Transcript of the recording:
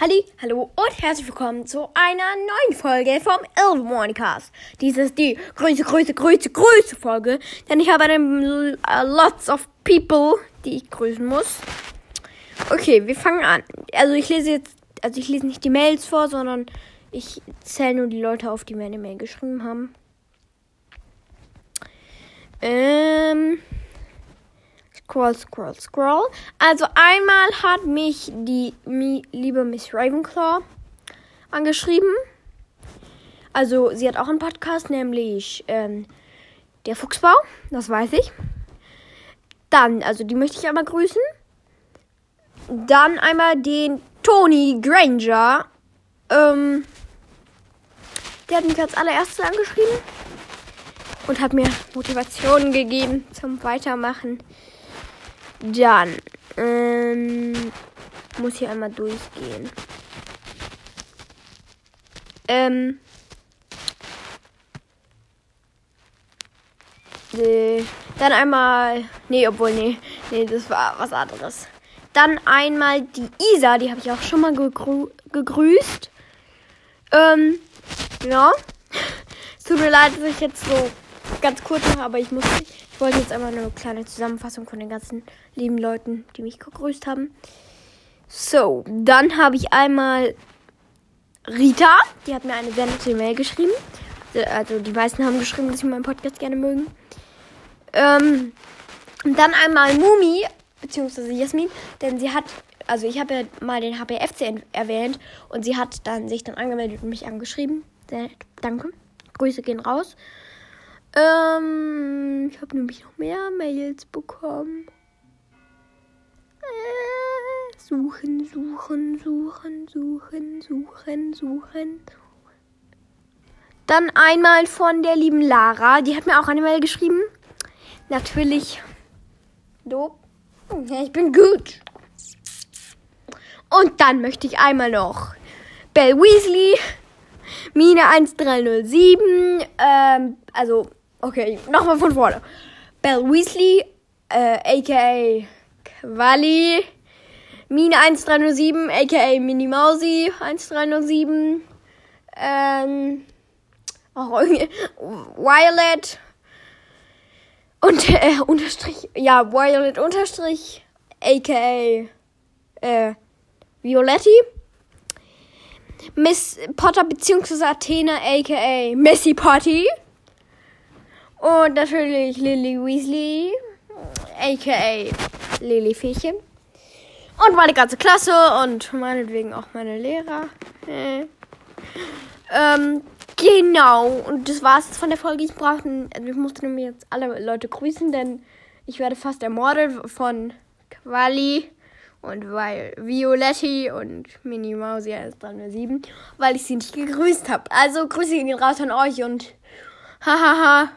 Halli, hallo und herzlich willkommen zu einer neuen Folge vom Elf Morningcast. Dies ist die größte, größte, größte, größte Folge, denn ich habe eine uh, lots of people, die ich grüßen muss. Okay, wir fangen an. Also ich lese jetzt, also ich lese nicht die Mails vor, sondern ich zähle nur die Leute auf, die mir eine Mail geschrieben haben. Ähm Scroll, scroll, scroll. Also einmal hat mich die mi, liebe Miss Ravenclaw angeschrieben. Also sie hat auch einen Podcast, nämlich ähm, der Fuchsbau. Das weiß ich. Dann, also die möchte ich einmal grüßen. Dann einmal den Tony Granger. Ähm, der hat mich als allererstes angeschrieben und hat mir Motivationen gegeben zum Weitermachen. Dann ähm, muss hier einmal durchgehen. Ähm, äh, dann einmal, nee, obwohl, nee, nee, das war was anderes. Dann einmal die Isa, die habe ich auch schon mal gegrü gegrüßt. Ähm, ja. es tut mir leid, dass ich jetzt so ganz kurz mache, aber ich muss nicht. Ich wollte jetzt einmal eine kleine Zusammenfassung von den ganzen lieben Leuten, die mich gegrüßt haben. So, dann habe ich einmal Rita, die hat mir eine sehr nette Mail geschrieben. Also die meisten haben geschrieben, dass sie meinen Podcast gerne mögen. Ähm, und dann einmal Mumi, beziehungsweise Jasmin, denn sie hat, also ich habe ja mal den HPFC erwähnt und sie hat dann sich dann angemeldet und mich angeschrieben. Sehr nett, danke. Grüße gehen raus. Ähm, ich habe nämlich noch mehr Mails bekommen. Äh, suchen, suchen, suchen, suchen, suchen, suchen. Dann einmal von der lieben Lara. Die hat mir auch eine Mail geschrieben. Natürlich. Do. Ja, ich bin gut. Und dann möchte ich einmal noch Bell Weasley, Mine 1307, ähm, also Okay, nochmal von vorne. Bell Weasley, äh, aka Quali, Mine 1307, aka Mini Mausi 1307, ähm, auch irgendwie, Violet und, äh, Unterstrich, ja, Violet Unterstrich, aka, äh, Violetti. Miss Potter beziehungsweise Athena, aka Missy Potty. Und natürlich Lily Weasley, aka Lily Fähchen. Und meine ganze Klasse und meinetwegen auch meine Lehrer. Äh. Ähm, genau. Und das war's von der Folge. Ich brauchte, also ich musste nämlich jetzt alle Leute grüßen, denn ich werde fast ermordet von Quali und weil Violetti und Mini Mausi ist dran 7, weil ich sie nicht gegrüßt habe. Also Grüße gehen raus an euch und hahaha.